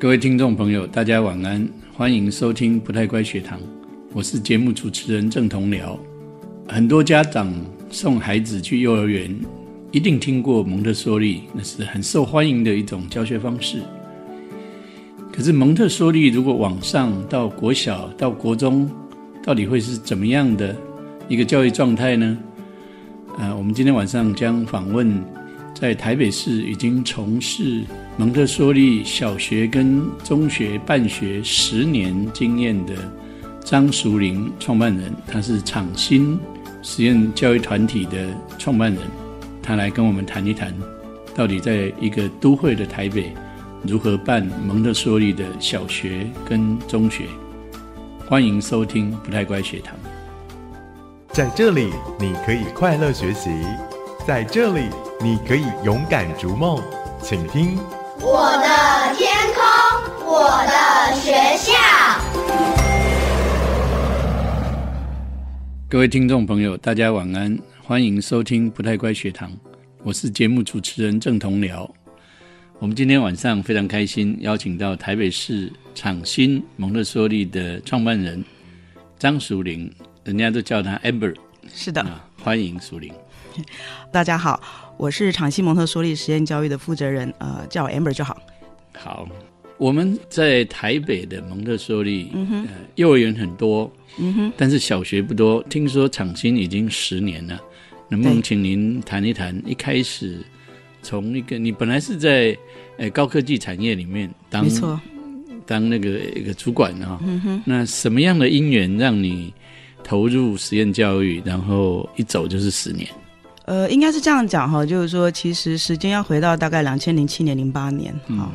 各位听众朋友，大家晚安，欢迎收听不太乖学堂，我是节目主持人郑同僚。很多家长送孩子去幼儿园，一定听过蒙特梭利，那是很受欢迎的一种教学方式。可是蒙特梭利如果往上到国小到国中，到底会是怎么样的一个教育状态呢？呃，我们今天晚上将访问在台北市已经从事蒙特梭利小学跟中学办学十年经验的张淑玲创办人，他是厂新实验教育团体的创办人，他来跟我们谈一谈，到底在一个都会的台北如何办蒙特梭利的小学跟中学。欢迎收听不太乖学堂。在这里，你可以快乐学习；在这里，你可以勇敢逐梦。请听我的天空，我的学校。各位听众朋友，大家晚安，欢迎收听不太乖学堂，我是节目主持人郑同僚。我们今天晚上非常开心，邀请到台北市厂新蒙特梭利的创办人张淑玲，人家都叫她 Amber。是的，欢迎淑玲。大家好，我是厂西蒙特梭利实验教育的负责人，呃，叫我 Amber 就好。好，我们在台北的蒙特梭利，呃，幼儿园很多，嗯哼，但是小学不多。听说厂新已经十年了，能不能请您谈一谈？一开始从一个你本来是在呃高科技产业里面当，没错，当那个一个主管啊，嗯哼，那什么样的因缘让你投入实验教育，然后一走就是十年？呃，应该是这样讲哈，就是说，其实时间要回到大概两千零七年、零八年哈。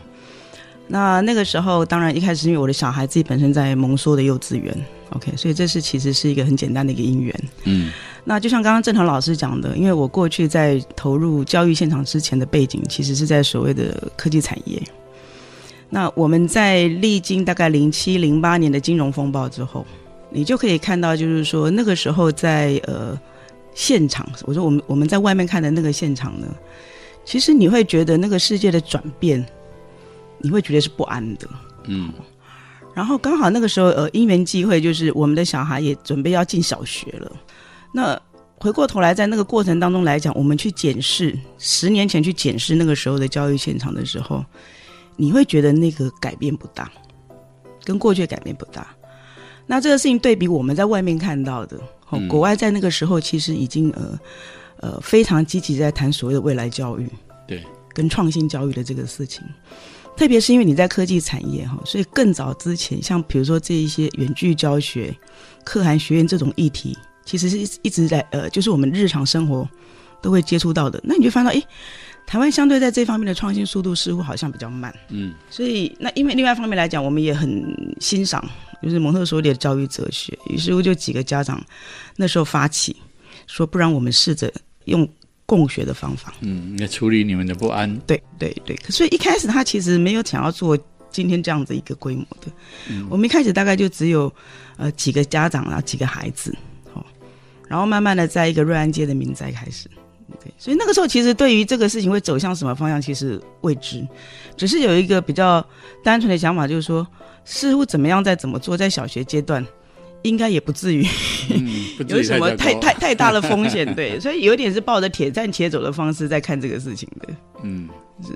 那那个时候，当然一开始因为我的小孩自己本身在蒙梭的幼稚园，OK，所以这是其实是一个很简单的一个因缘。嗯，那就像刚刚郑腾老师讲的，因为我过去在投入教育现场之前的背景，其实是在所谓的科技产业。那我们在历经大概零七零八年的金融风暴之后，你就可以看到，就是说那个时候在呃现场，我说我们我们在外面看的那个现场呢，其实你会觉得那个世界的转变，你会觉得是不安的。嗯，然后刚好那个时候呃因缘际会，就是我们的小孩也准备要进小学了。那回过头来，在那个过程当中来讲，我们去检视十年前去检视那个时候的教育现场的时候。你会觉得那个改变不大，跟过去改变不大。那这个事情对比我们在外面看到的，哦，国外在那个时候其实已经呃呃非常积极在谈所谓的未来教育，对，跟创新教育的这个事情。特别是因为你在科技产业哈，所以更早之前，像比如说这一些远距教学、可汗学院这种议题，其实是一直在呃，就是我们日常生活都会接触到的。那你就发现，哎。台湾相对在这方面的创新速度似乎好像比较慢，嗯，所以那因为另外一方面来讲，我们也很欣赏就是蒙特梭利的教育哲学，于是乎就几个家长那时候发起说，不然我们试着用共学的方法，嗯，来处理你们的不安。对对对，所以一开始他其实没有想要做今天这样子一个规模的，嗯，我们一开始大概就只有呃几个家长啊几个孩子，哦，然后慢慢的在一个瑞安街的民宅开始。对，所以那个时候其实对于这个事情会走向什么方向，其实未知，只是有一个比较单纯的想法，就是说，似乎怎么样再怎么做，在小学阶段，应该也不至于 有什么太太太大的风险。对，所以有点是抱着铁站铁走的方式在看这个事情的。嗯，是。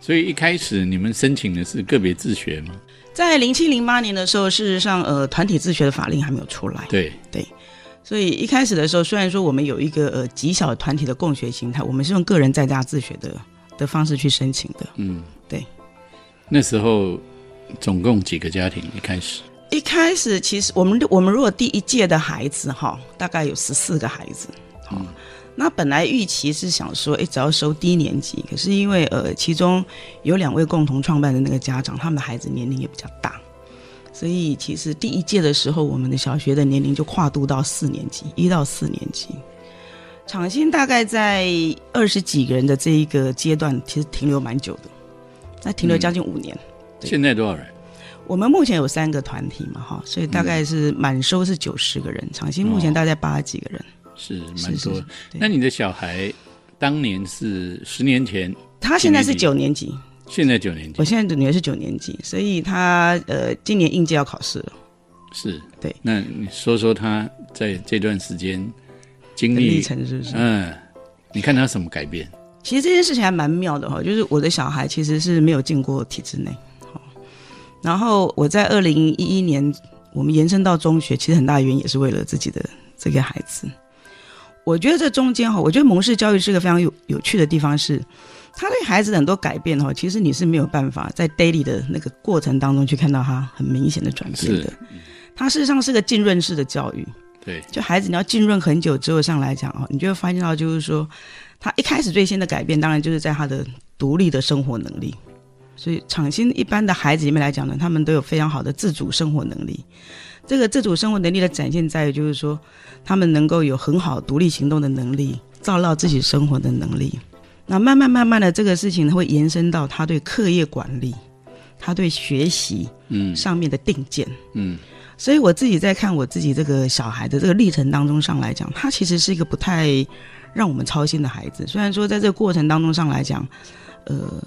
所以一开始你们申请的是个别自学吗？在零七零八年的时候，事实上，呃，团体自学的法令还没有出来。对对。所以一开始的时候，虽然说我们有一个呃极小团体的共学形态，我们是用个人在家自学的的方式去申请的。嗯，对。那时候总共几个家庭？一开始？一开始其实我们我们如果第一届的孩子哈，大概有十四个孩子。嗯。那本来预期是想说，哎，只要收低年级，可是因为呃，其中有两位共同创办的那个家长，他们的孩子年龄也比较大。所以其实第一届的时候，我们的小学的年龄就跨度到四年级，一到四年级。厂新大概在二十几个人的这一个阶段，其实停留蛮久的，那停留将近五年。现在多少人？我们目前有三个团体嘛，哈，所以大概是满收是九十个人，厂新目前大概八十几个人，是蛮多。那你的小孩当年是十年前？他现在是九年级。现在九年级我现在的女儿是九年级，所以她呃今年应届要考试了。是对那你说说她在这段时间经的历历，程是不是？嗯，你看她什么改变？其实这件事情还蛮妙的哈，就是我的小孩其实是没有进过体制内，好，然后我在二零一一年我们延伸到中学，其实很大的原因也是为了自己的这个孩子。我觉得这中间哈，我觉得蒙氏教育是个非常有有趣的地方是，他对孩子的很多改变哈，其实你是没有办法在 daily 的那个过程当中去看到他很明显的转变的他。事实上是个浸润式的教育，对，就孩子你要浸润很久之后上来讲啊，你就会发现到就是说，他一开始最先的改变，当然就是在他的独立的生活能力。所以厂新一般的孩子里面来讲呢，他们都有非常好的自主生活能力。这个自主生活能力的展现在于，就是说他们能够有很好独立行动的能力，照料自己生活的能力。那慢慢慢慢的，这个事情会延伸到他对课业管理，他对学习嗯上面的定见。嗯所以我自己在看我自己这个小孩的这个历程当中上来讲，他其实是一个不太让我们操心的孩子。虽然说在这个过程当中上来讲，呃，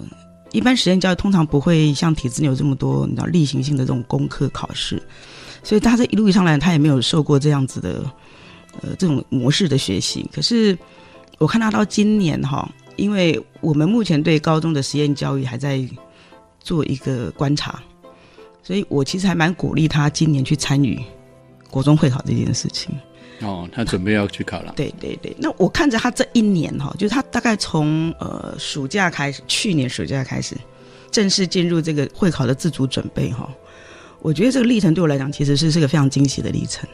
一般实验教育通常不会像体制内有这么多你知道例行性的这种功课考试，所以他这一路上来他也没有受过这样子的呃这种模式的学习。可是我看他到今年哈，因为我们目前对高中的实验教育还在做一个观察。所以我其实还蛮鼓励他今年去参与国中会考这件事情。哦，他准备要去考了，对对对，那我看着他这一年哈，就是他大概从呃暑假开始，去年暑假开始正式进入这个会考的自主准备哈。我觉得这个历程对我来讲，其实是是个非常惊喜的历程。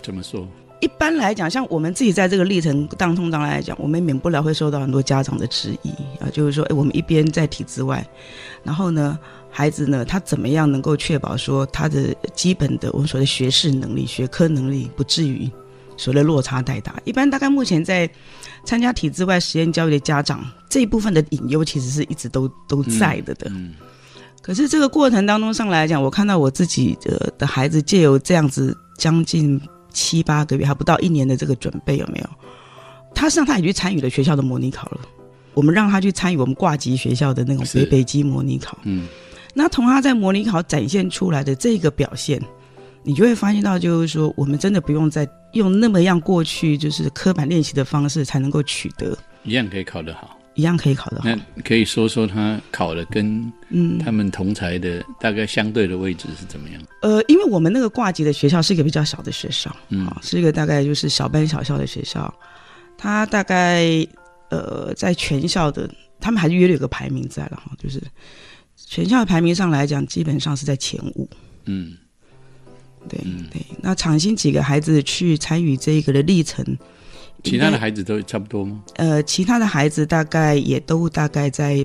怎么说？一般来讲，像我们自己在这个历程当中，当然来讲，我们免不了会受到很多家长的质疑啊，就是说，哎，我们一边在体制外，然后呢，孩子呢，他怎么样能够确保说他的基本的我们所谓的学识能力、学科能力不至于所谓的落差太大？一般大概目前在参加体制外实验教育的家长这一部分的隐忧，其实是一直都都在的的。嗯可是这个过程当中上来讲，我看到我自己的的孩子借由这样子将近七八个月，还不到一年的这个准备，有没有？他实际上他也去参与了学校的模拟考了。我们让他去参与我们挂级学校的那种是北北基模拟考。嗯那从他在模拟考展现出来的这个表现，你就会发现到，就是说，我们真的不用再用那么样过去就是刻板练习的方式才能够取得，一样可以考得好。一样可以考得好。那可以说说他考的跟嗯，他们同才的大概相对的位置是怎么样？呃，因为我们那个挂级的学校是一个比较小的学校，嗯啊、是一个大概就是小班小校的学校，他大概呃在全校的，他们还是约略有个排名在了哈，就是全校的排名上来讲，基本上是在前五。嗯对、嗯对，那长兴几个孩子去参与这一个的历程，其他的孩子都差不多吗？呃，其他的孩子大概也都大概在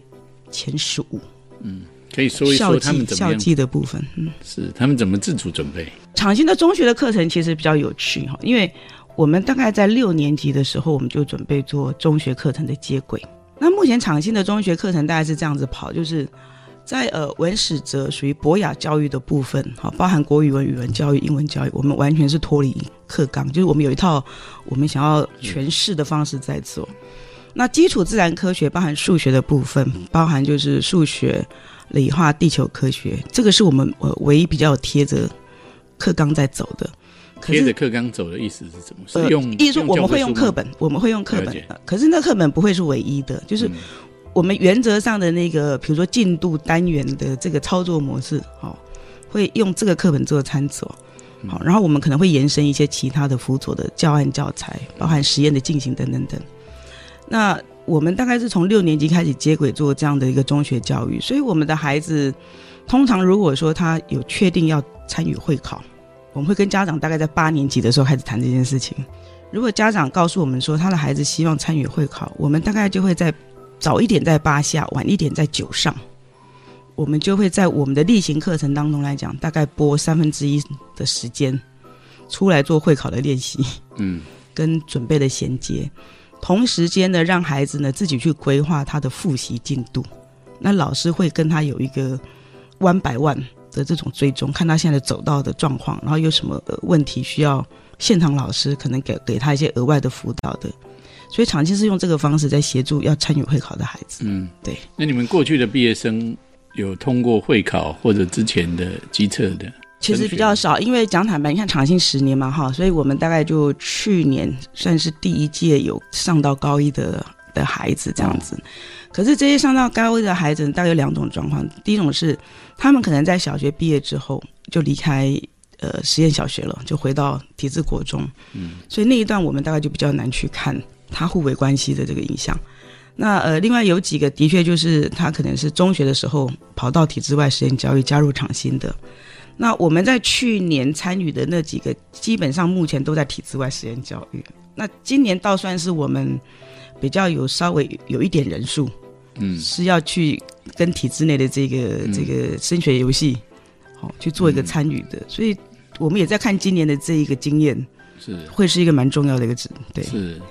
前十五，嗯可以说一校说他们校怎么样？际的部分，嗯。是他们怎么自主准备？厂新的中学的课程其实比较有趣哈，因为我们大概在六年级的时候，我们就准备做中学课程的接轨。那目前厂新的中学课程大概是这样子跑，就是在呃文史哲属于博雅教育的部分，好，包含国语文、语文教育、英文教育，我们完全是脱离课纲，就是我们有一套我们想要诠释的方式在做。那基础自然科学包含数学的部分，包含就是数学、理化、地球科学，这个是我们呃唯一比较有贴着课纲在走的。可贴着是课纲走的意思是怎么？是呃用，意思说我们会用课本，我们会用课，本呃可是那课本不会是唯一的，就是嗯我们原则上的那个，比如说进度单元的这个操作模式，哦，会用这个课本做参照。好，然后我们可能会延伸一些其他的辅佐的教案教材，包含实验的进行等等等。那我们大概是从六年级开始接轨做这样的一个中学教育，所以我们的孩子通常如果说他有确定要参与会考，我们会跟家长大概在八年级的时候开始谈这件事情。如果家长告诉我们说他的孩子希望参与会考，我们大概就会在早一点在八下，晚一点在九上。我们就会在我们的例行课程当中来讲，大概播三分之一的时间出来做会考的练习嗯 跟准备的衔接，同时间呢，让孩子呢自己去规划他的复习进度。那老师会跟他有一个 one by one 的这种追踪，看他现在走到的状况，然后有什么呃问题需要现场老师可能给给他一些额外的辅导的。所以长期是用这个方式在协助要参与会考的孩子。嗯，对。那你们过去的毕业生有通过会考或者之前的机测的？其实比较少，因为讲坦白，你看长兴十年嘛，哈，所以我们大概就去年算是第一届有上到高一的的孩子这样子。可是这些上到高一的孩子，大概有两种状况。第一种是他们可能在小学毕业之后就离开呃实验小学了，就回到体制国中，嗯，所以那一段我们大概就比较难去看他互为关系的这个影响。那呃，另外有几个的确就是他可能是中学的时候跑到体制外实验教育加入厂新的。那我们在去年参与的那几个，基本上目前都在体制外实验教育。那今年倒算是我们比较有稍微有一点人数，嗯，是要去跟体制内的这个这个升学游戏，好去做一个参与的。所以我们也在看今年的这一个经验，是会是一个蛮重要的一个指，对，是，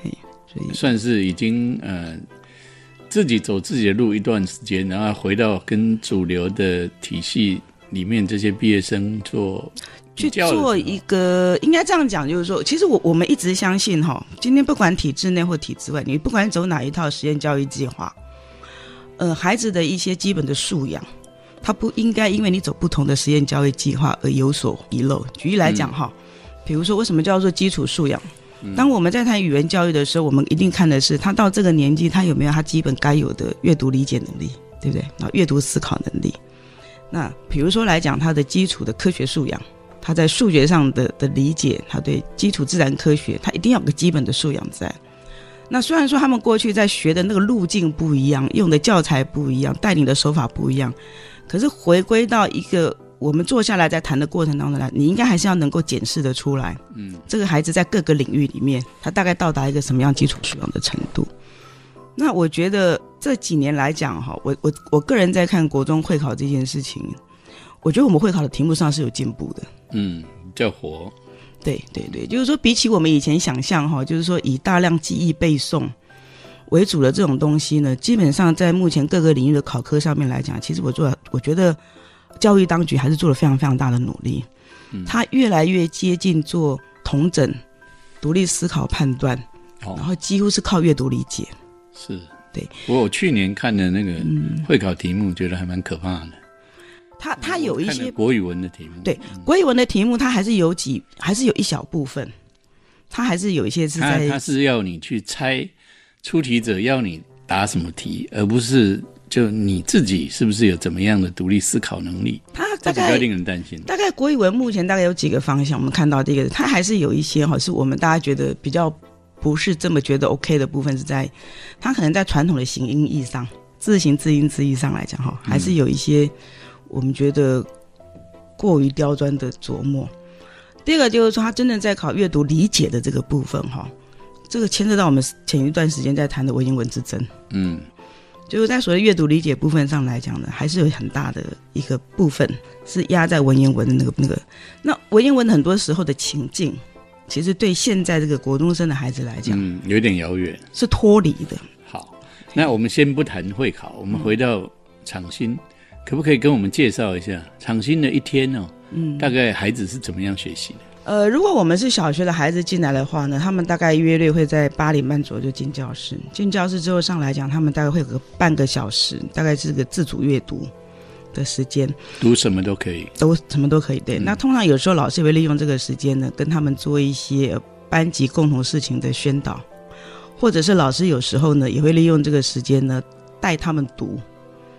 所以算是已经呃自己走自己的路一段时间，然后回到跟主流的体系。里面这些毕业生做去做一个，应该这样讲，就是说，其实我我们一直相信哈，今天不管体制内或体制外，你不管走哪一套实验教育计划，呃，孩子的一些基本的素养，他不应该因为你走不同的实验教育计划而有所遗漏。举例来讲哈，比如说为什么叫做基础素养？当我们在谈语言教育的时候，我们一定看的是他到这个年纪，他有没有他基本该有的阅读理解能力，对不对？然后阅读思考能力。那比如说来讲，他的基础的科学素养，他在数学上的的理解，他对基础自然科学，他一定要有个基本的素养在。那虽然说他们过去在学的那个路径不一样，用的教材不一样，带领的手法不一样，可是回归到一个我们坐下来在谈的过程当中来，你应该还是要能够检视的出来，嗯，这个孩子在各个领域里面，他大概到达一个什么样基础素养的程度。那我觉得这几年来讲哈，我我我个人在看国中会考这件事情，我觉得我们会考的题目上是有进步的。嗯，叫活。对对对，就是说比起我们以前想象哈，就是说以大量记忆背诵为主的这种东西呢，基本上在目前各个领域的考科上面来讲，其实我做我觉得教育当局还是做了非常非常大的努力。嗯，他越来越接近做同整、独立思考、判断，然后几乎是靠阅读理解。是。对，我去年看的那个会考题目，觉得还蛮可怕的。他他有一些国语文的题目，对国语文的题目，他还是有几，还是有一小部分，他还是有一些是在，他是要你去猜出题者要你答什么题，而不是就你自己是不是有怎么样的独立思考能力。他大概令人担心。大概国语文目前大概有几个方向，我们看到第一个，他还是有一些哈，是我们大家觉得比较。不是这么觉得 OK 的部分是在，他可能在传统的形音义上，字形字音字义上来讲哈，还是有一些我们觉得过于刁钻的琢磨。第二个就是说，他真正在考阅读理解的这个部分哈，这个牵涉到我们前一段时间在谈的文言文之争。嗯，就是在所谓阅读理解部分上来讲呢，还是有很大的一个部分是压在文言文的那个那个。那文言文很多时候的情境。其实对现在这个国中生的孩子来讲，嗯，有点遥远，是脱离的。好，那我们先不谈会考，我们回到场新，可不可以跟我们介绍一下场新的一天呢？嗯，大概孩子是怎么样学习的？呃，如果我们是小学的孩子进来的话呢，他们大概约略会在八点半左右就进教室，进教室之后上来讲，他们大概会有个半个小时，大概是个自主阅读。的时间读什么都可以，都什么都可以。对，那通常有时候老师会利用这个时间呢，跟他们做一些班级共同事情的宣导，或者是老师有时候呢也会利用这个时间呢带他们读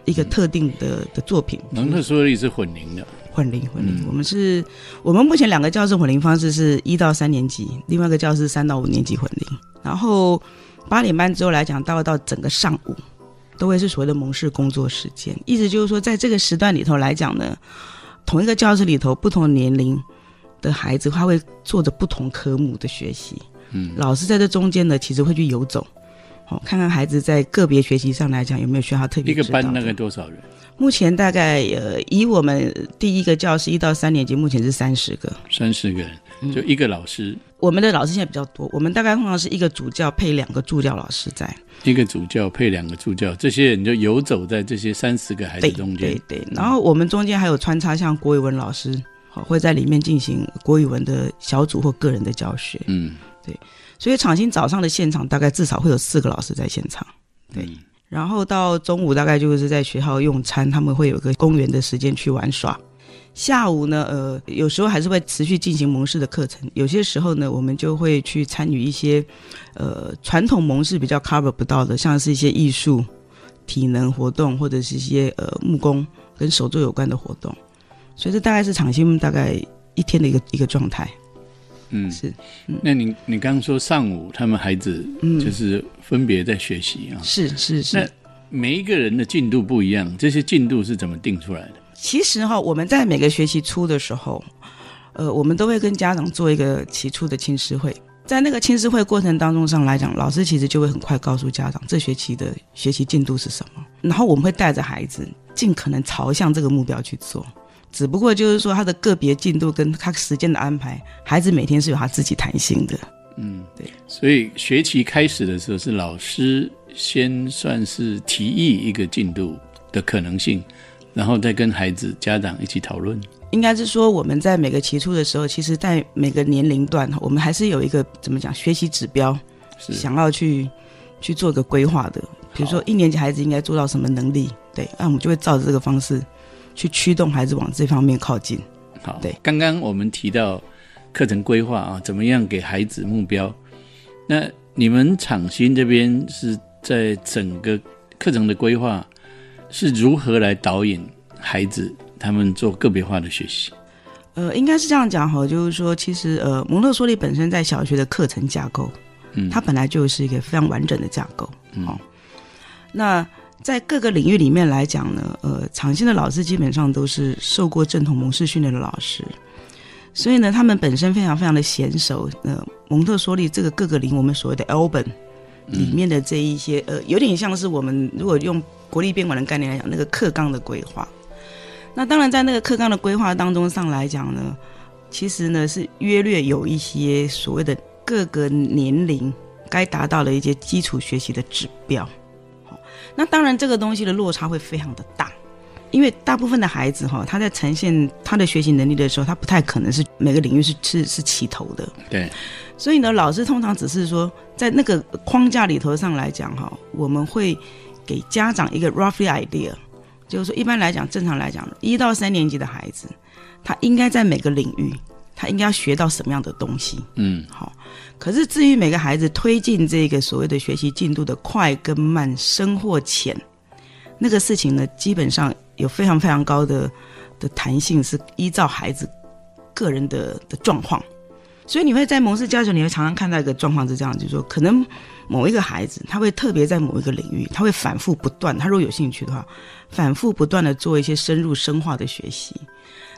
一个特定的的作品。蒙特梭利是混龄的，混龄混龄。我们是我们目前两个教室混龄方式是一到三年级，另外一个教室三到五年级混龄。然后八点半之后来讲，到到整个上午。都会是所谓的蒙氏工作时间，意思就是说，在这个时段里头来讲呢，同一个教室里头，不同年龄的孩子，他会做着不同科目的学习。嗯，老师在这中间呢，其实会去游走，哦，看看孩子在个别学习上来讲有没有需要特别。一个班大概多少人？目前大概呃，以我们第一个教室一到三年级，目前是三十个。三十个人。就一个老师，我们的老师现在比较多，我们大概通常是一个主教配两个助教老师在，一个主教配两个助教，这些人就游走在这些三十个孩子中间，对对。然后我们中间还有穿插像国语文老师，好会在里面进行国语文的小组或个人的教学，嗯，所以场新早上的现场大概至少会有四个老师在现场，对。嗯然后到中午大概就是在学校用餐，他们会有一个公园的时间去玩耍。下午呢，呃，有时候还是会持续进行蒙氏的课程，有些时候呢，我们就会去参与一些，呃，传统蒙氏比较 cover 不到的，像是一些艺术、体能活动，或者是一些呃木工跟手作有关的活动。所以这大概是场新大概一天的一个一个状态。嗯，是，那你你刚刚说上午他们孩子嗯就是分别在学习啊，是是那是。每一个人的进度不一样，这些进度是怎么定出来的？其实哈，我们在每个学期初的时候，呃，我们都会跟家长做一个起初的亲师会。在那个亲师会过程当中上来讲，老师其实就会很快告诉家长这学期的学习进度是什么，然后我们会带着孩子尽可能朝向这个目标去做。只不过就是说他的个别进度跟他时间的安排，孩子每天是有他自己弹性的。嗯，对。所以学期开始的时候，是老师先算是提议一个进度的可能性，然后再跟孩子、家长一起讨论。应该是说我们在每个期初的时候，其实，在每个年龄段，我们还是有一个怎么讲学习指标，想要去去做一个规划的。比如说一年级孩子应该做到什么能力，对，那我们就会照着这个方式去驱动孩子往这方面靠近。好，对刚刚我们提到课程规划啊，怎么样给孩子目标？那你们厂新这边是在整个课程的规划是如何来导引孩子他们做个别化的学习？呃，应该是这样讲哈，就是说，其实呃，蒙特梭利本身在小学的课程架构，嗯它本来就是一个非常完整的架构。嗯好、那在各个领域里面来讲呢，呃，厂新的老师基本上都是受过正统蒙氏训练的老师，所以呢，他们本身非常非常的娴熟。呃，蒙特梭利这个各个领我们所谓的 Album 里面的这一些，呃，有点像是我们如果用国立编管的概念来讲，那个课纲的规划。那当然，在那个课纲的规划当中上来讲呢，其实呢是约略有一些所谓的各个年龄该达到的一些基础学习的指标。好，那当然这个东西的落差会非常的大，因为大部分的孩子哈，他在呈现他的学习能力的时候，他不太可能是每个领域是是是齐头的。对，所以呢，老师通常只是说，在那个框架里头上来讲哈，我们会给家长一个 roughly idea，就是说，一般来讲，正常来讲，一到三年级的孩子，他应该在每个领域，他应该要学到什么样的东西。嗯，好，可是至于每个孩子推进这个所谓的学习进度的快跟慢、深或浅，那个事情呢，基本上有非常非常高的的弹性，是依照孩子个人的的状况。所以你会在蒙氏教学，你会常常看到一个状况是这样，就是说，可能某一个孩子他会特别在某一个领域，他会反复不断，他如果有兴趣的话，反复不断的做一些深入深化的学习。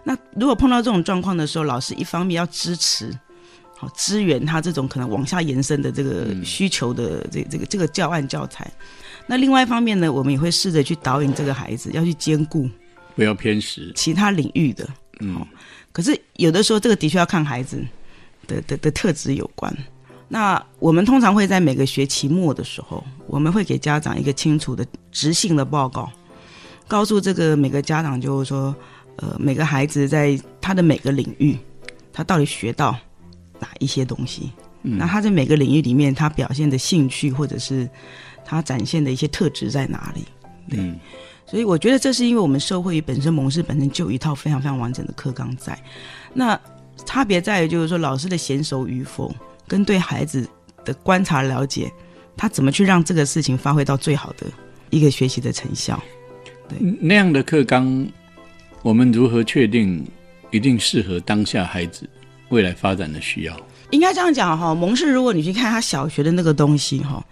那如果碰到这种状况的时候，老师一方面要支持，好支援他这种可能往下延伸的这个需求的这这个这个教案教材。那另外一方面呢，我们也会试着去导引这个孩子，要去兼顾不要偏食。其他领域的。嗯，可是有的时候，这个的确要看孩子的的的特质有关。那我们通常会在每个学期末的时候，我们会给家长一个清楚的直性的报告，告诉这个每个家长就是说，呃，每个孩子在他的每个领域，他到底学到哪一些东西？嗯那他在每个领域里面，他表现的兴趣或者是他展现的一些特质在哪里？嗯，所以我觉得这是因为我们社会本身蒙氏本身就有一套非常非常完整的课纲在，那差别在于就是说老师的娴熟与否，跟对孩子的观察了解，他怎么去让这个事情发挥到最好的一个学习的成效。对那样的课纲，我们如何确定一定适合当下孩子未来发展的需要？应该这样讲哈，蒙氏如果你去看他小学的那个东西哈，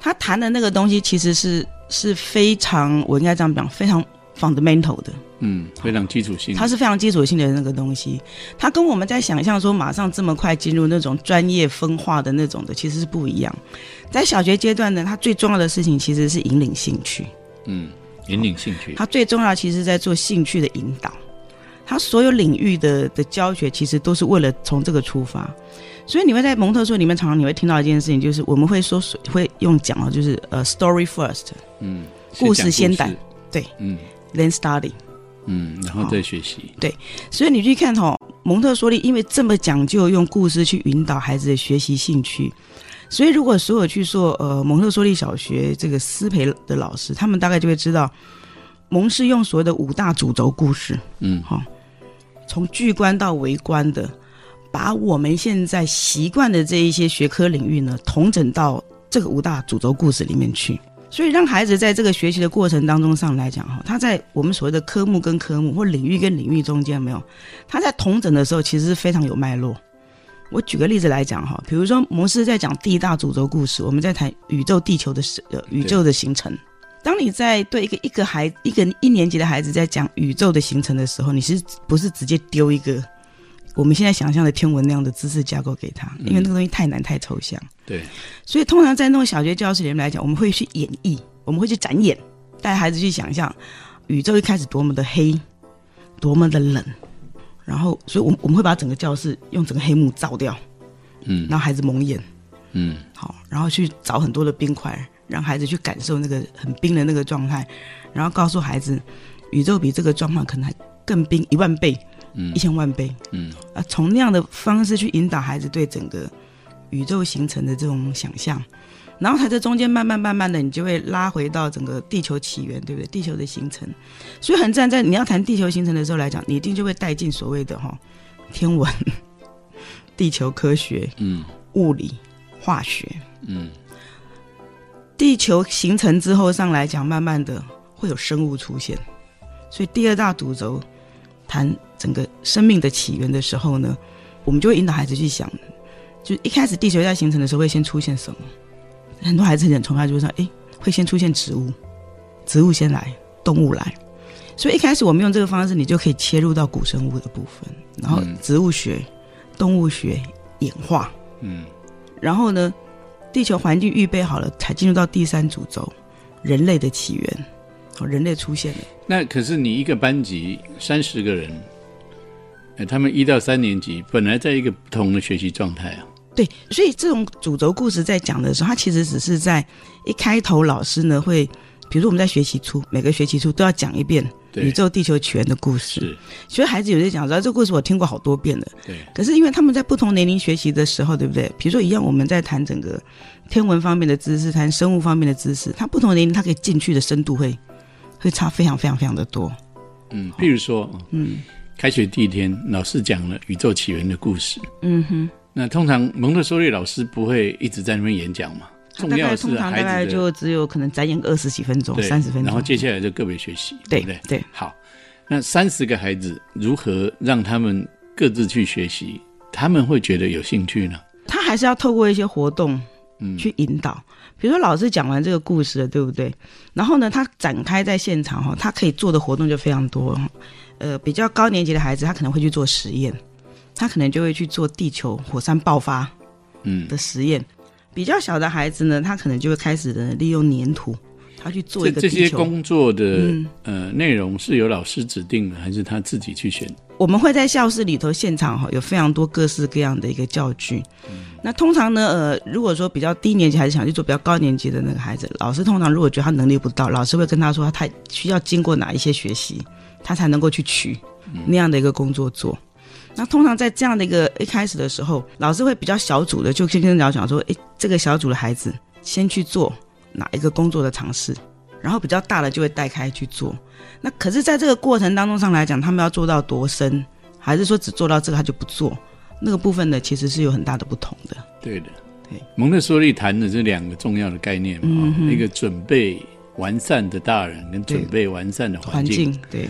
他谈的那个东西其实是是非常，我应该这样讲，非常 fundamental 的。嗯，非常基础性。它是非常基础性的那个东西，它跟我们在想象说马上这么快进入那种专业分化的那种的，其实是不一样。在小学阶段呢，他最重要的事情其实是引领兴趣，嗯，引领兴趣。它最重要其实在做兴趣的引导。它所有领域的的教学其实都是为了从这个出发，所以你会在蒙特梭利里面常常你会听到一件事情，就是我们会说会用讲哦，就是呃 story first 嗯，故事先讲对嗯 then study。嗯，然后再学习。对所以你去看哦、蒙特梭利因为这么讲究用故事去引导孩子的学习兴趣，所以如果所有去做呃蒙特梭利小学这个师培的老师，他们大概就会知道，蒙氏用所谓的五大主轴故事，嗯好、从巨观到微观的，把我们现在习惯的这一些学科领域呢，统整到这个五大主轴故事里面去。所以让孩子在这个学习的过程当中上来讲哈，他在我们所谓的科目跟科目或领域跟领域中间没有，他在同整的时候其实是非常有脉络。我举个例子来讲哈，比如说摩斯在讲第一大主轴故事，我们在谈宇宙地球的呃宇宙的形成。当你在对一个一个孩一个一年级的孩子在讲宇宙的形成的时候，你是不是直接丢一个我们现在想象的天文那样的知识架构给他？因为那个东西太难太抽象。对，所以通常在那种小学教室里面来讲，我们会去演绎，我们会去展演，带孩子去想象宇宙一开始多么的黑，多么的冷，然后，所以我们我们会把整个教室用整个黑幕照掉，嗯让孩子蒙眼，嗯。好，然后去找很多的冰块，让孩子去感受那个很冰的那个状态，然后告诉孩子，宇宙比这个状况可能还更冰一万倍、嗯。一千万倍，嗯。啊，从那样的方式去引导孩子对整个宇宙形成的这种想象，然后它在中间慢慢慢慢的，你就会拉回到整个地球起源，对不对？地球的形成，所以很自然，在你要谈地球形成的时候来讲，你一定就会带进所谓的哈、天文、地球科学、嗯物理、化学。嗯地球形成之后上来讲，慢慢的会有生物出现，所以第二大主轴谈整个生命的起源的时候呢，我们就会引导孩子去想，就一开始地球在形成的时候会先出现什么？很多孩子很崇拜，就会说，诶，会先出现植物，植物先来，动物来。所以一开始我们用这个方式，你就可以切入到古生物的部分，然后嗯植物学、动物学、演化，嗯然后呢，地球环境预备好了，才进入到第三主轴，人类的起源。哦，人类出现了。那可是你一个班级三十个人，呃，他们一到三年级本来在一个不同的学习状态啊。对，所以这种主轴故事在讲的时候，它其实只是在一开头，老师呢会，比如说我们在学习初，每个学期初都要讲一遍宇宙地球起源的故事。是，所以孩子有些讲说，这个故事我听过好多遍了。对，可是因为他们在不同年龄学习的时候，对不对？比如说一样，我们在谈整个天文方面的知识，谈生物方面的知识，它不同年龄，它可以进去的深度会会差非常非常非常的多。嗯，譬如说，嗯开学第一天，老师讲了宇宙起源的故事。嗯哼，那通常蒙特梭利老师不会一直在那边演讲嘛，重大要的是概通常大孩子的概就只有可能展演个二十几分钟、三十分钟，然后接下来就个别学习，对不对？对好，那三十个孩子如何让他们各自去学习，他们会觉得有兴趣呢？他还是要透过一些活动嗯，去引导。比如说老师讲完这个故事了，对不对？然后呢，他展开在现场哈，他可以做的活动就非常多。呃，比较高年级的孩子，他可能会去做实验，他可能就会去做地球火山爆发嗯，的实验。比较小的孩子呢，他可能就会开始的利用粘土，他去做这这些一个地球。工作的、嗯呃内容是由老师指定的，还是他自己去选？我们会在教室里头现场哈，有非常多各式各样的一个教具。那通常呢，呃，如果说比较低年级还是想去做比较高年级的那个孩子，老师通常如果觉得他能力不到，老师会跟他说他太需要经过哪一些学习，他才能够去取那样的一个工作做。那通常在这样的一个一开始的时候，老师会比较小组的，就先跟老师讲说，诶，这个小组的孩子先去做哪一个工作的尝试，然后比较大的就会带开去做。那可是，在这个过程当中上来讲，他们要做到多深，还是说只做到这个他就不做？那个部分呢，其实是有很大的不同的。对的，对。蒙特梭利谈的这两个重要的概念嘛，嗯一个准备完善的大人跟准备完善的环。境对，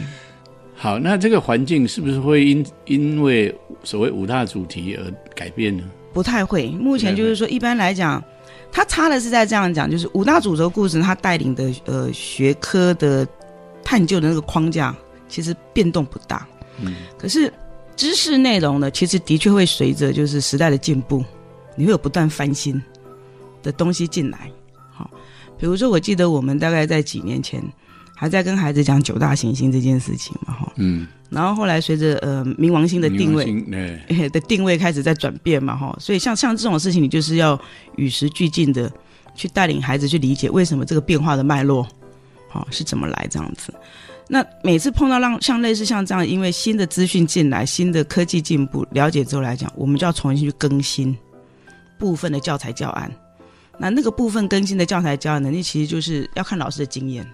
好，那这个环境是不是会因因为所谓五大主题而改变呢？不太会。目前就是说，一般来讲，它差的是在这样讲，就是五大主轴故事，它带领的呃学科的探究的那个框架，其实变动不大。嗯，可是知识内容呢，其实的确会随着就是时代的进步，你会有不断翻新的东西进来。好，比如说，我记得我们大概在几年前还在跟孩子讲九大行星这件事情嘛，哈。嗯，然后后来随着呃冥王星的定位，的定位开始在转变嘛，哈，所以像像这种事情，你就是要与时俱进的去带领孩子去理解为什么这个变化的脉络，好、是怎么来这样子。那每次碰到让像类似像这样，因为新的资讯进来，新的科技进步，了解之后来讲，我们就要重新去更新部分的教材教案。那那个部分更新的教材教案能力，其实就是要看老师的经验。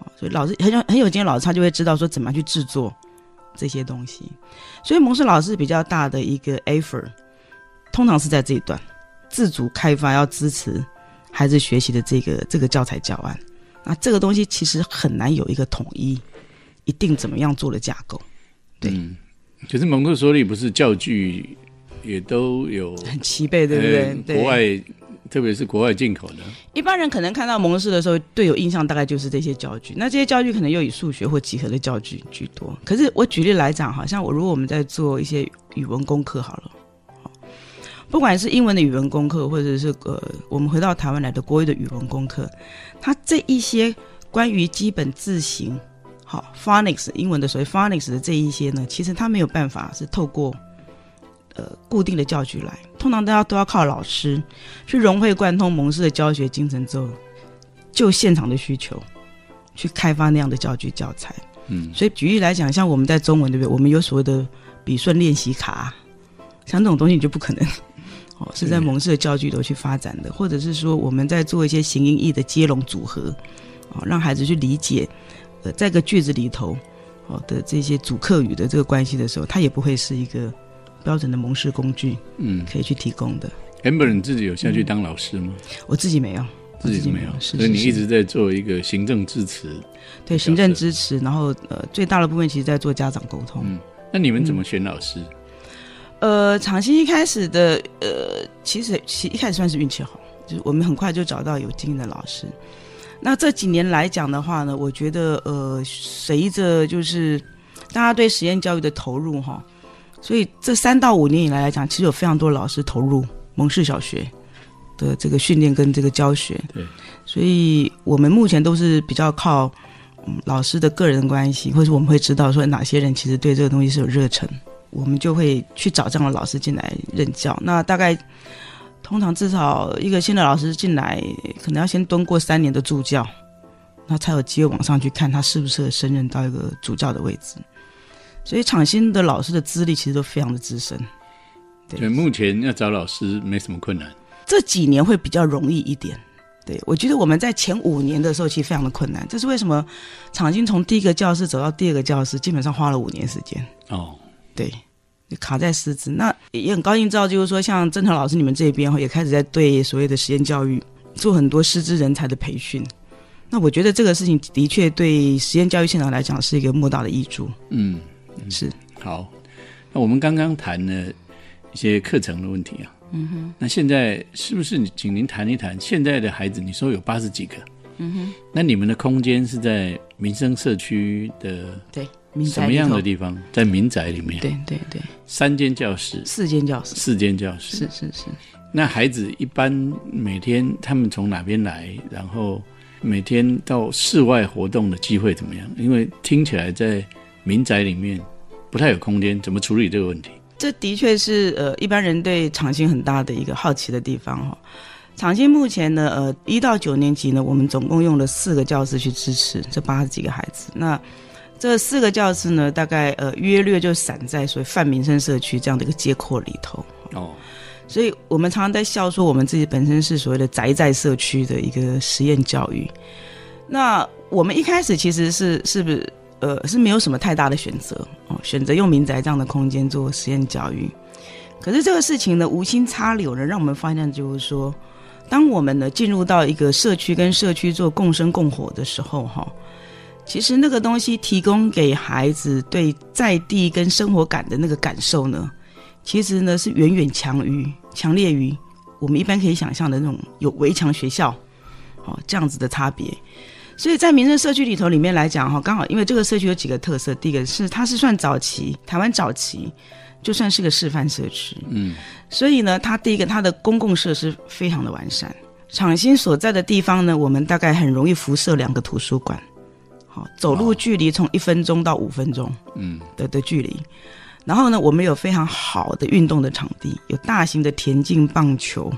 哦，所以老师很有很有经验，老师他就会知道说怎么样去制作这些东西。所以蒙氏老师比较大的一个 effort，通常是在这一段自主开发，要支持孩子学习的这个这个教材教案。那这个东西其实很难有一个统一，一定怎么样做的架构。对，嗯，可是蒙特梭利不是教具也都有很齐备，对不对？呃对国外特别是国外进口的，一般人可能看到蒙氏的时候，对有印象大概就是这些教具。那这些教具可能又以数学或几何的教具居多。可是我举例来讲，好像我如果我们在做一些语文功课好了，不管是英文的语文功课，或者是呃我们回到台湾来的国语的语文功课，它这一些关于基本字形，好 phonics 英文的所谓 phonics 的这一些呢，其实它没有办法是透过呃固定的教具来，通常都要都要靠老师去融会贯通蒙氏的教学精神之后，就现场的需求去开发那样的教具教材。嗯，所以举例来讲，像我们在中文对不对？我们有所谓的笔顺练习卡，像这种东西你就不可能 哦，是在蒙氏的教具头去发展的，或者是说我们在做一些形音义的接龙组合，哦，让孩子去理解，呃，在个句子里头哦的这些主客语的这个关系的时候，它也不会是一个标准的蒙氏工具嗯可以去提供的。，amber 你自己有下去当老师吗？我自己没有，自己没有，是所以你一直在做一个行政支持。对行政支持，然后呃最大的部分其实在做家长沟通。嗯那你们怎么选老师？呃，长兴一开始的呃，其实其一开始算是运气好，就是我们很快就找到有经验的老师。那这几年来讲的话呢，我觉得呃，随着就是大家对实验教育的投入哈，所以这三到五年以来来讲，其实有非常多老师投入蒙氏小学的这个训练跟这个教学。对，所以我们目前都是比较靠嗯老师的个人关系，或者我们会知道说哪些人其实对这个东西是有热忱，我们就会去找这样的老师进来任教。那大概通常至少一个新的老师进来，可能要先蹲过三年的助教，那才有机会往上去看他适不适合升任到一个主教的位置。所以厂新的老师的资历其实都非常的资深。对，目前要找老师没什么困难。这几年会比较容易一点。对我觉得我们在前五年的时候其实非常的困难，这是为什么？厂新从第一个教室走到第二个教室，基本上花了五年时间。哦，对，卡在师资。那也很高兴知道，就是说像郑腾老师你们这边也开始在对所谓的实验教育做很多师资人才的培训。那我觉得这个事情的确对实验教育现场来讲是一个莫大的益处。嗯，是好。那我们刚刚谈了一些课程的问题啊。嗯哼。那现在是不是你请您谈一谈现在的孩子？你说有八十几个。嗯哼。那你们的空间是在民生社区的对，民什么样的地方？在民宅里面。。对对对，三间教室，四间教室。四间教室。是是是。那孩子一般每天他们从哪边来？然后每天到室外活动的机会怎么样？因为听起来在民宅里面不太有空间，怎么处理这个问题？这的确是呃一般人对厂新很大的一个好奇的地方哈、厂新目前呢，呃一到九年级呢，我们总共用了四个教室去支持这八十几个孩子。那这四个教室呢，大概呃约略就散在所谓泛民生社区这样的一个街廓里头。哦，所以我们常常在笑说，我们自己本身是所谓的宅在社区的一个实验教育。那我们一开始其实是是不是呃是没有什么太大的选择哦，选择用民宅这样的空间做实验教育。可是这个事情呢，无心插柳呢，让我们发现就是说，当我们呢进入到一个社区跟社区做共生共活的时候，哈，其实那个东西提供给孩子对在地跟生活感的那个感受呢，其实呢是远远强于、强烈于我们一般可以想象的那种有围墙学校，哦这样子的差别。所以在民生社区里头里面来讲，哈，刚好因为这个社区有几个特色，第一个是它是算早期台湾早期就算是个示范社区，嗯，所以呢，它第一个它的公共设施非常的完善。厂新所在的地方呢，我们大概很容易辐射两个图书馆，好，走路距离从一分钟到五分钟，嗯，的的距离。然后呢，我们有非常好的运动的场地，有大型的田径、棒球、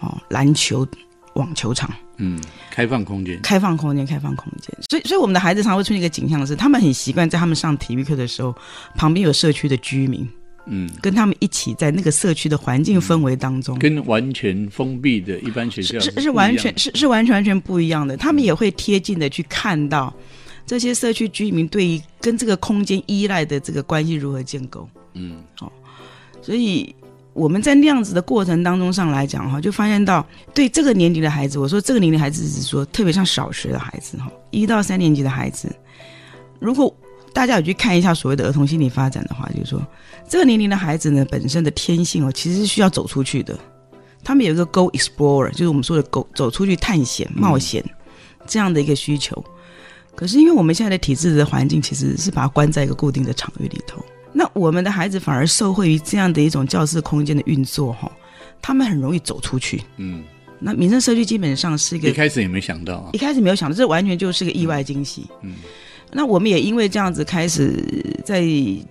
哦篮球、网球场，嗯，开放空间，开放空间，开放空间。所以，所以我们的孩子常会出现一个景象是，他们很习惯在他们上体育课的时候，旁边有社区的居民，嗯，跟他们一起在那个社区的环境氛围当中，跟完全封闭的一般学校是是完全是是完全完全不一样的。他们也会贴近的去看到这些社区居民对于跟这个空间依赖的这个关系如何建构。嗯好所以我们在那样子的过程当中上来讲哈，就发现到对这个年龄的孩子，我说这个年龄孩子是说特别像小学的孩子哈，一到三年级的孩子，如果大家有去看一下所谓的儿童心理发展的话，就是说这个年龄的孩子呢本身的天性哦，其实是需要走出去的。他们有一个 go explorer，就是我们说的 go 走出去探险、冒险、这样的一个需求。可是因为我们现在的体制的环境，其实是把它关在一个固定的场域里头。那我们的孩子反而受惠于这样的一种教室空间的运作，哈，他们很容易走出去。嗯，那民生社区基本上是一个一开始也没想到啊。一，开始没有想到，这完全就是个意外惊喜。嗯，那我们也因为这样子开始，在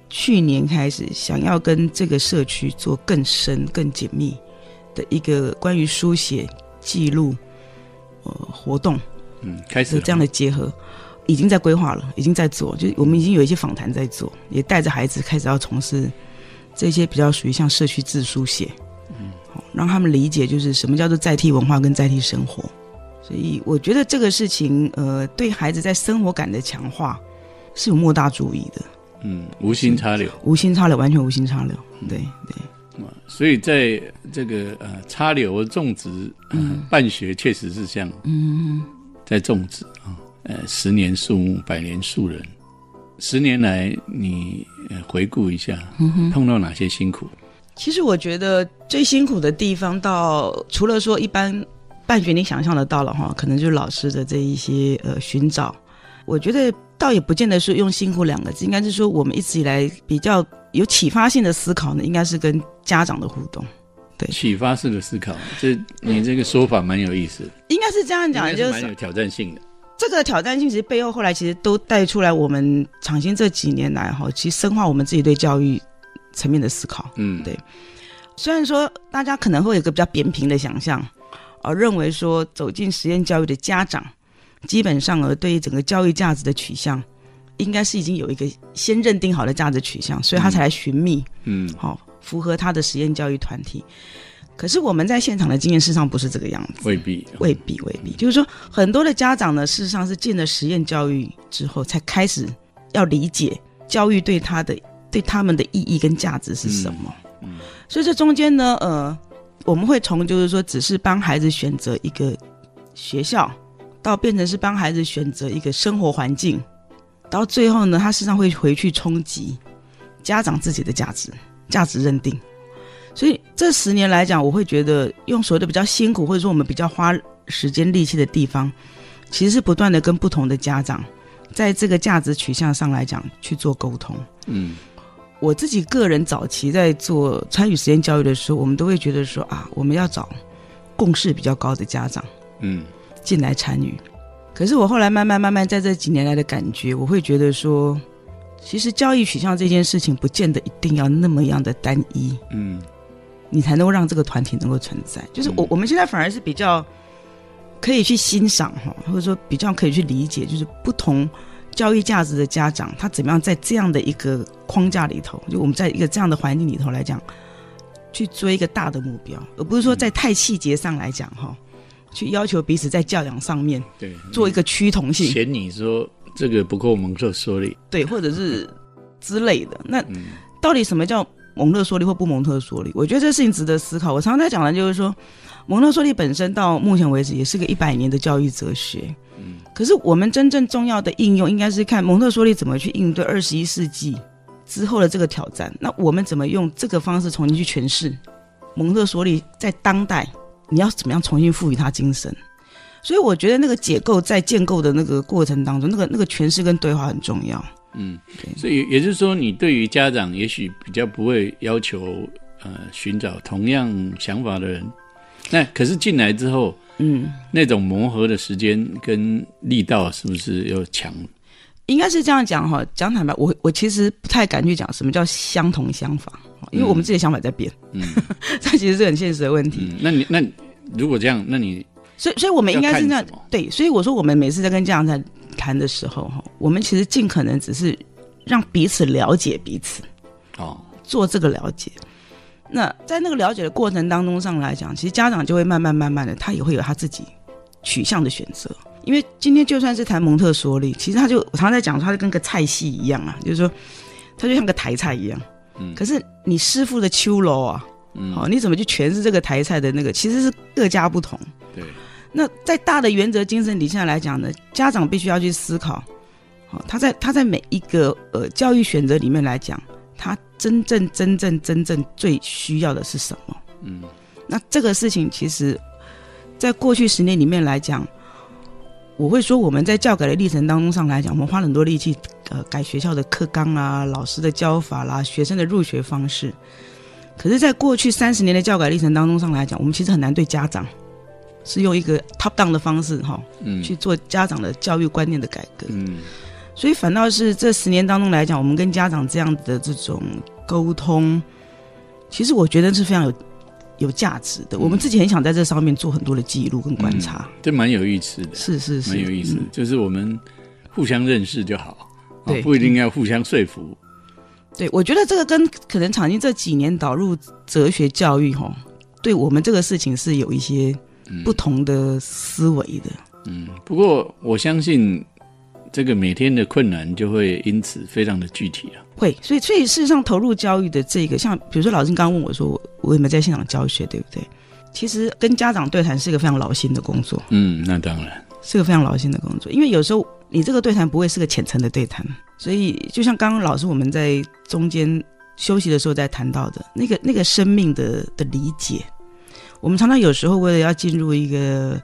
去年开始想要跟这个社区做更深、更紧密的一个关于书写、记录、呃活动嗯，开始这样的结合，已经在规划了，已经在做，就是我们已经有一些访谈在做，也带着孩子开始要从事这些比较属于像社区自书写，嗯，让他们理解就是什么叫做在地文化跟在地生活。所以我觉得这个事情，呃，对孩子在生活感的强化是有莫大注意的，嗯，无心插柳。无心插柳，完全无心插柳。对对，啊，所以在这个呃插柳种植，呃办学确实是像嗯，在种植啊，呃十年树木，百年树人。十年来，你呃回顾一下，碰到哪些辛苦？其实我觉得最辛苦的地方到，除了说一般办学你想象得到了哈，可能就是老师的这一些呃寻找。我觉得倒也不见得是用辛苦两个字，应该是说我们一直以来比较有启发性的思考呢，应该是跟家长的互动。对启发式的思考，这你这个说法蛮有意思的，应该是这样讲，就是蛮有挑战性的。这个挑战性，其实背后后来其实都带出来我们厂新这几年来哈，其实深化我们自己对教育层面的思考。嗯，对虽然说大家可能会有一个比较扁平的想象，而认为说走进实验教育的家长，基本上而对于整个教育价值的取向，应该是已经有一个先认定好的价值取向，所以他才来寻觅，嗯好、符合他的实验教育团体。可是我们在现场的经验，事实上不是这个样子。未必。未必，未必。就是说，很多的家长呢，事实上是进了实验教育之后，才开始要理解教育对他的、对他们的意义跟价值是什么。嗯所以这中间呢，呃，我们会从就是说，只是帮孩子选择一个学校，到变成是帮孩子选择一个生活环境，到最后呢，他事实上会回去冲击家长自己的价值、价值认定。所以这十年来讲，我会觉得用所谓的比较辛苦，或者说我们比较花时间力气的地方，其实是不断的跟不同的家长，在这个价值取向上来讲去做沟通。嗯我自己个人早期在做参与实验教育的时候，我们都会觉得说啊，我们要找共识比较高的家长嗯进来参与。可是我后来慢慢慢慢在这几年来的感觉，我会觉得说，其实教育取向这件事情不见得一定要那么样的单一，嗯你才能够让这个团体能够存在。就是我我们现在反而是比较可以去欣赏哈，或者说比较可以去理解，就是不同教育价值的家长，他怎么样在这样的一个框架里头，就我们在一个这样的环境里头来讲，去追一个大的目标，而不是说在太细节上来讲哈，去要求彼此在教养上面对，做一个趋同性，嫌你说这个不够蒙特梭利。对，或者是之类的。那嗯到底什么叫蒙特梭利或不蒙特梭利？我觉得这事情值得思考。我常常在讲的就是说，蒙特梭利本身到目前为止也是个一百年的教育哲学。嗯可是我们真正重要的应用，应该是看蒙特梭利怎么去应对二十一世纪之后的这个挑战。那我们怎么用这个方式重新去诠释蒙特梭利在当代，你要怎么样重新赋予它精神？所以我觉得那个解构在建构的那个过程当中，那个那个诠释跟对话很重要。嗯，所以也就是说，你对于家长也许比较不会要求呃寻找同样想法的人，那可是进来之后，嗯，那种磨合的时间跟力道是不是又强？应该是这样讲哈。讲坦白，我我其实不太敢去讲什么叫相同想法，因为我们自己的想法在变，嗯 这其实是很现实的问题。嗯，那你那如果这样，那你所以所以我们应该是那对，所以我说我们每次在跟家长在谈的时候哈，我们其实尽可能只是让彼此了解彼此，哦，做这个了解。那在那个了解的过程当中上来讲，其实家长就会慢慢慢慢的，他也会有他自己取向的选择。因为今天就算是谈蒙特梭利，其实他就我常常在讲说，他就跟个菜系一样啊，就是说，他就像个台菜一样。嗯可是你师傅的秋楼啊，嗯，哦，你怎么去诠释这个台菜的那个，其实是各家不同。对，那在大的原则精神底下来讲呢，家长必须要去思考，好、他在他在每一个呃教育选择里面来讲，他真正真正真正最需要的是什么？嗯，那这个事情其实，在过去十年里面来讲，我会说我们在教改的历程当中上来讲，我们花了很多力气，呃，改学校的课纲啊、老师的教法啦、学生的入学方式。可是，在过去三十年的教改历程当中上来讲，我们其实很难对家长是用一个 top down 的方式哈、嗯，去做家长的教育观念的改革。嗯，所以反倒是这十年当中来讲，我们跟家长这样的这种沟通，其实我觉得是非常有有价值的。我们自己很想在这上面做很多的记录跟观察。这蛮有意思的，是是是，蛮有意思嗯，就是我们互相认识就好，啊对不一定要互相说服。对，我觉得这个跟可能厂经这几年导入哲学教育哈，对我们这个事情是有一些不同的思维的。嗯，不过我相信这个每天的困难就会因此非常的具体啊。会，所以所以事实上投入教育的这个，像比如说老师刚刚问我说，我我有没有在现场教学，对不对？其实跟家长对谈是一个非常劳心的工作，嗯，那当然，是个非常劳心的工作，因为有时候你这个对谈不会是个浅层的对谈，所以就像刚刚老师我们在中间休息的时候在谈到的那个那个生命的的理解，我们常常有时候为了要进入一个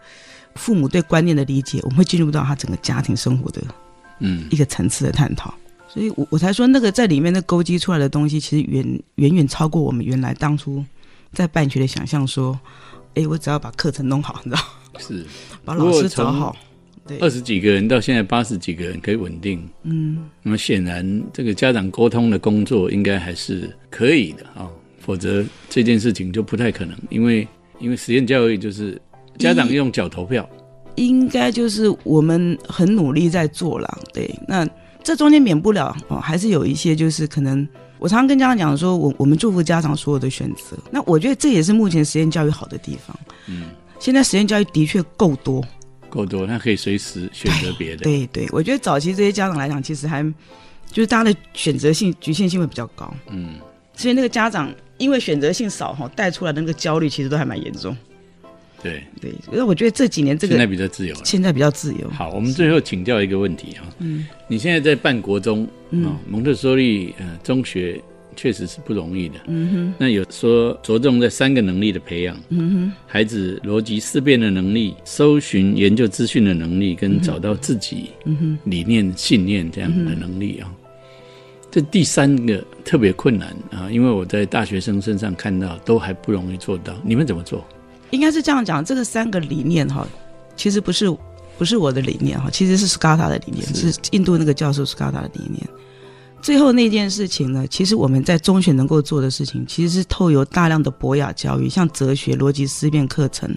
父母对观念的理解，我们会进入到他整个家庭生活的嗯。一个层次的探讨。所以我我才说，那个在里面的勾稽出来的东西，其实远远远超过我们原来当初在办学的想象。说，哎，我只要把课程弄好，你知道，是。把老师找好，对，二十几个人到现在八十几个人可以稳定，嗯，那么显然这个家长沟通的工作应该还是可以的啊、否则这件事情就不太可能，因为因为实验教育就是家长用脚投票，应该就是我们很努力在做了。对，那这中间免不了哦，还是有一些就是可能。我常常跟家长讲说，我我们祝福家长所有的选择。那我觉得这也是目前实验教育好的地方。嗯，现在实验教育的确够多，够多，他可以随时选择别的。对对，我觉得早期这些家长来讲，其实还就是大家的选择性局限性会比较高，嗯，所以那个家长因为选择性少哈，带出来的那个焦虑其实都还蛮严重。对，对，所以我觉得这几年这个现在个比较自由了。现在比较自由。好，我们最后请教一个问题啊，嗯，你现在在办国中啊、蒙特梭利呃中学确实是不容易的，嗯哼，那有说着重在三个能力的培养，嗯哼，孩子逻辑思辨的能力、搜寻研究资讯的能力，跟找到自己嗯哼。理念信念这样的能力啊。这第三个特别困难啊，因为我在大学生身上看到都还不容易做到，你们怎么做？应该是这样讲，这个三个理念哈，其实不是不是我的理念哈，其实是斯卡塔的理念，是是印度那个教授斯卡塔的理念。最后那件事情呢，其实我们在中学能够做的事情，其实是透由大量的博雅教育，像哲学、逻辑思辨课程、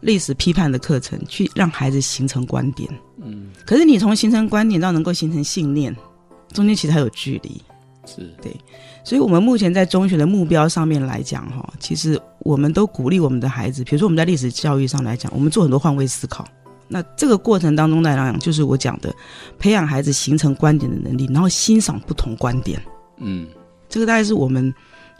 历史批判的课程，去让孩子形成观点。嗯，可是你从形成观点到能够形成信念，中间其实还有距离。是对所以，我们目前在中学的目标上面来讲，哈，其实我们都鼓励我们的孩子，比如说我们在历史教育上来讲，我们做很多换位思考。那这个过程当中来讲，就是我讲的，培养孩子形成观点的能力，然后欣赏不同观点。嗯，这个大概是我们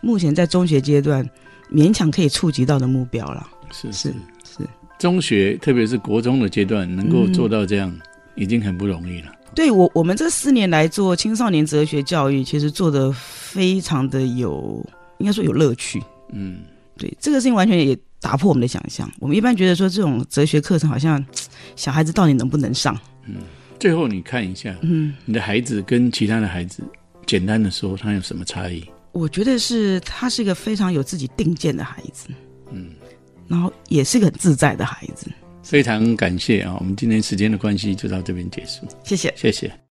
目前在中学阶段勉强可以触及到的目标了。是是是，中学特别是国中的阶段能够做到这样，已经很不容易了。对我，我们这四年来做青少年哲学教育，其实做的非常的有，应该说有乐趣。嗯，对，这个事情完全也打破我们的想象。我们一般觉得说这种哲学课程好像小孩子到底能不能上？嗯最后你看一下，嗯，你的孩子跟其他的孩子，简单的说，他有什么差异？我觉得是他是一个非常有自己定见的孩子，嗯，然后也是个很自在的孩子。非常感谢啊！我们今天时间的关系就到这边结束，谢谢。谢谢。